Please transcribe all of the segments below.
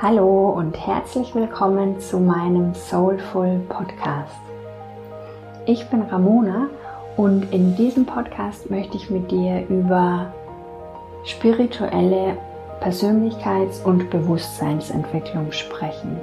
Hallo und herzlich willkommen zu meinem Soulful Podcast. Ich bin Ramona und in diesem Podcast möchte ich mit dir über spirituelle Persönlichkeits- und Bewusstseinsentwicklung sprechen.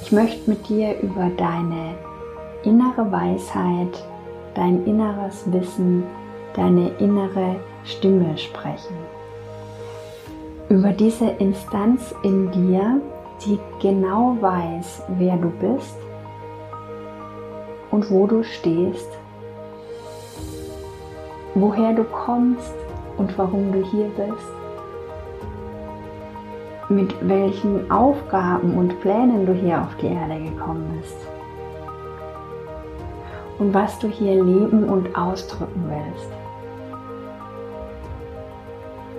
Ich möchte mit dir über deine innere Weisheit, dein inneres Wissen, deine innere Stimme sprechen über diese Instanz in dir, die genau weiß, wer du bist und wo du stehst, woher du kommst und warum du hier bist, mit welchen Aufgaben und Plänen du hier auf die Erde gekommen bist und was du hier leben und ausdrücken willst.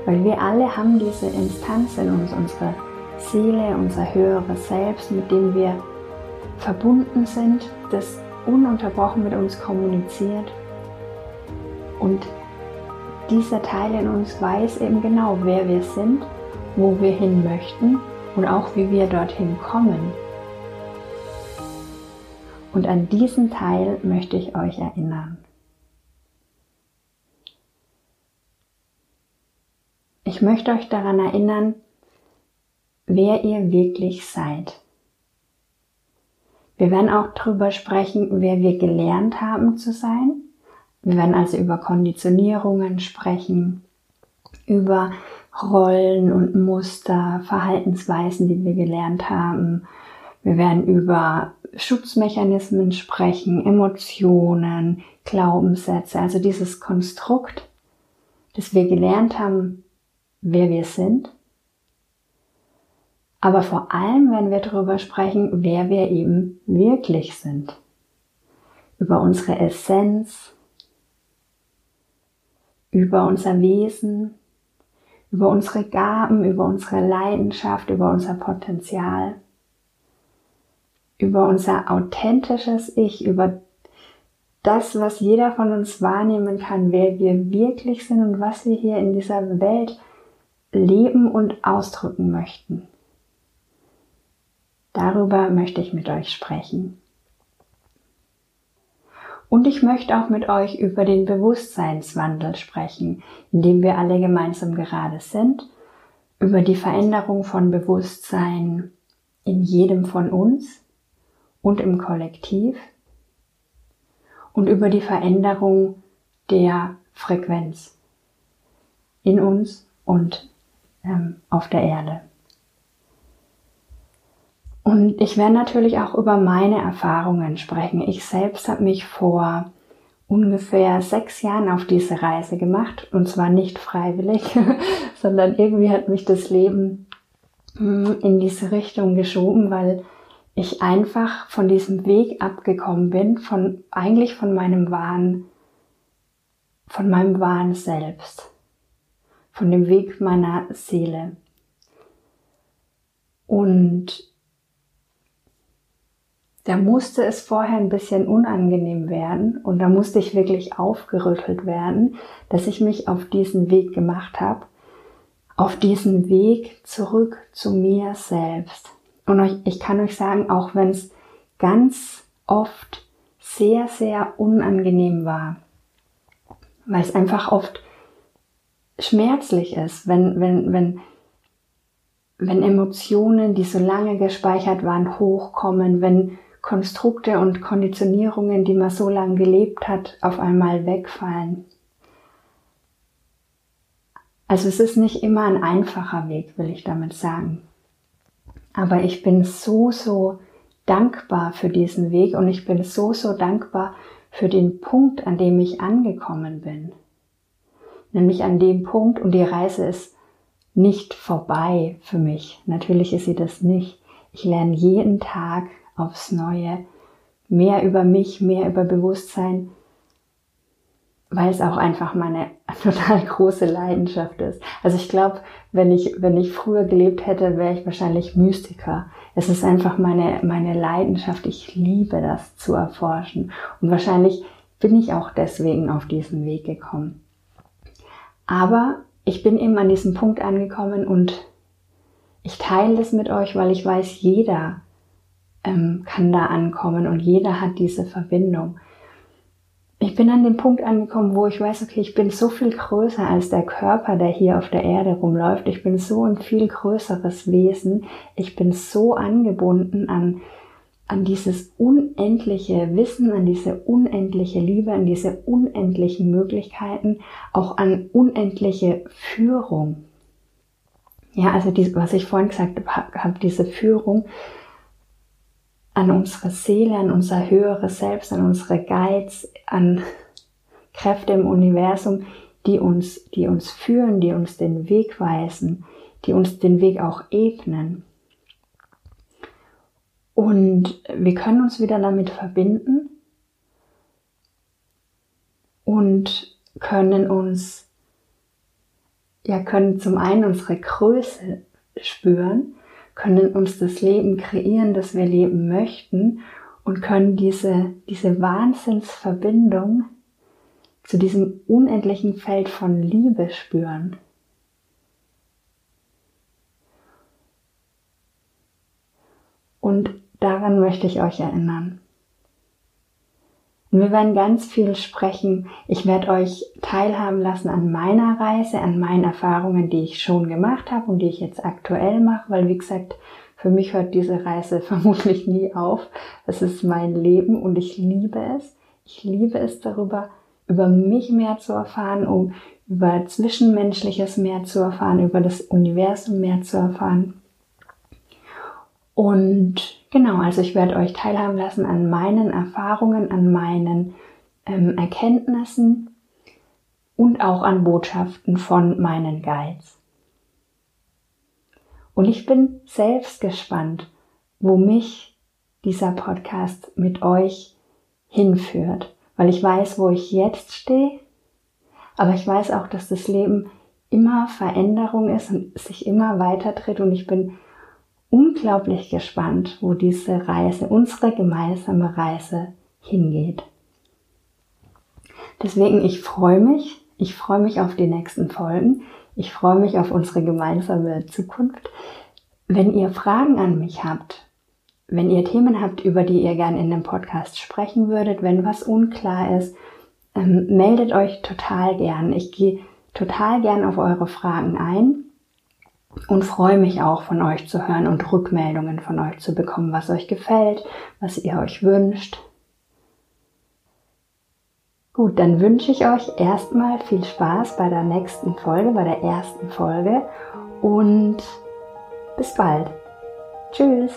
Weil wir alle haben diese Instanz in uns, unsere Seele, unser höheres Selbst, mit dem wir verbunden sind, das ununterbrochen mit uns kommuniziert. Und dieser Teil in uns weiß eben genau, wer wir sind, wo wir hin möchten und auch wie wir dorthin kommen. Und an diesen Teil möchte ich euch erinnern. Ich möchte euch daran erinnern, wer ihr wirklich seid. Wir werden auch darüber sprechen, wer wir gelernt haben zu sein. Wir werden also über Konditionierungen sprechen, über Rollen und Muster, Verhaltensweisen, die wir gelernt haben. Wir werden über Schutzmechanismen sprechen, Emotionen, Glaubenssätze, also dieses Konstrukt, das wir gelernt haben, wer wir sind. Aber vor allem werden wir darüber sprechen, wer wir eben wirklich sind. Über unsere Essenz, über unser Wesen, über unsere Gaben, über unsere Leidenschaft, über unser Potenzial, über unser authentisches Ich, über das, was jeder von uns wahrnehmen kann, wer wir wirklich sind und was wir hier in dieser Welt leben und ausdrücken möchten. Darüber möchte ich mit euch sprechen. Und ich möchte auch mit euch über den Bewusstseinswandel sprechen, in dem wir alle gemeinsam gerade sind, über die Veränderung von Bewusstsein in jedem von uns und im Kollektiv und über die Veränderung der Frequenz in uns und ähm, auf der Erde. Und ich werde natürlich auch über meine Erfahrungen sprechen. Ich selbst habe mich vor ungefähr sechs Jahren auf diese Reise gemacht und zwar nicht freiwillig, sondern irgendwie hat mich das Leben hm, in diese Richtung geschoben, weil ich einfach von diesem Weg abgekommen bin, von eigentlich von meinem wahren, von meinem wahren Selbst von dem Weg meiner Seele. Und da musste es vorher ein bisschen unangenehm werden und da musste ich wirklich aufgerüttelt werden, dass ich mich auf diesen Weg gemacht habe, auf diesen Weg zurück zu mir selbst. Und ich kann euch sagen, auch wenn es ganz oft sehr, sehr unangenehm war, weil es einfach oft schmerzlich ist, wenn, wenn, wenn, wenn Emotionen, die so lange gespeichert waren, hochkommen, wenn Konstrukte und Konditionierungen, die man so lange gelebt hat, auf einmal wegfallen. Also es ist nicht immer ein einfacher Weg, will ich damit sagen. Aber ich bin so, so dankbar für diesen Weg und ich bin so, so dankbar für den Punkt, an dem ich angekommen bin nämlich an dem Punkt und die Reise ist nicht vorbei für mich. Natürlich ist sie das nicht. Ich lerne jeden Tag aufs Neue mehr über mich, mehr über Bewusstsein, weil es auch einfach meine total große Leidenschaft ist. Also ich glaube, wenn ich, wenn ich früher gelebt hätte, wäre ich wahrscheinlich Mystiker. Es ist einfach meine, meine Leidenschaft. Ich liebe das zu erforschen. Und wahrscheinlich bin ich auch deswegen auf diesen Weg gekommen. Aber ich bin eben an diesem Punkt angekommen und ich teile das mit euch, weil ich weiß, jeder ähm, kann da ankommen und jeder hat diese Verbindung. Ich bin an dem Punkt angekommen, wo ich weiß, okay, ich bin so viel größer als der Körper, der hier auf der Erde rumläuft. Ich bin so ein viel größeres Wesen. Ich bin so angebunden an, an dieses unendliche Wissen, an diese unendliche Liebe, an diese unendlichen Möglichkeiten, auch an unendliche Führung. Ja, also die, was ich vorhin gesagt habe, diese Führung an unsere Seele, an unser höheres Selbst, an unsere Guides, an Kräfte im Universum, die uns, die uns führen, die uns den Weg weisen, die uns den Weg auch ebnen. Und wir können uns wieder damit verbinden und können uns ja, können zum einen unsere Größe spüren, können uns das Leben kreieren, das wir leben möchten und können diese, diese Wahnsinnsverbindung zu diesem unendlichen Feld von Liebe spüren. Und daran möchte ich euch erinnern. Und wir werden ganz viel sprechen. Ich werde euch teilhaben lassen an meiner Reise, an meinen Erfahrungen, die ich schon gemacht habe und die ich jetzt aktuell mache, weil wie gesagt, für mich hört diese Reise vermutlich nie auf. Es ist mein Leben und ich liebe es. Ich liebe es darüber, über mich mehr zu erfahren, um über Zwischenmenschliches mehr zu erfahren, über das Universum mehr zu erfahren. Und genau, also ich werde euch teilhaben lassen an meinen Erfahrungen, an meinen ähm, Erkenntnissen und auch an Botschaften von meinen Guides. Und ich bin selbst gespannt, wo mich dieser Podcast mit euch hinführt, weil ich weiß, wo ich jetzt stehe, aber ich weiß auch, dass das Leben immer Veränderung ist und sich immer weiter dreht und ich bin unglaublich gespannt, wo diese Reise, unsere gemeinsame Reise hingeht. Deswegen, ich freue mich, ich freue mich auf die nächsten Folgen, ich freue mich auf unsere gemeinsame Zukunft. Wenn ihr Fragen an mich habt, wenn ihr Themen habt, über die ihr gern in dem Podcast sprechen würdet, wenn was unklar ist, ähm, meldet euch total gern. Ich gehe total gern auf eure Fragen ein und freue mich auch von euch zu hören und Rückmeldungen von euch zu bekommen, was euch gefällt, was ihr euch wünscht. Gut, dann wünsche ich euch erstmal viel Spaß bei der nächsten Folge, bei der ersten Folge und bis bald. Tschüss.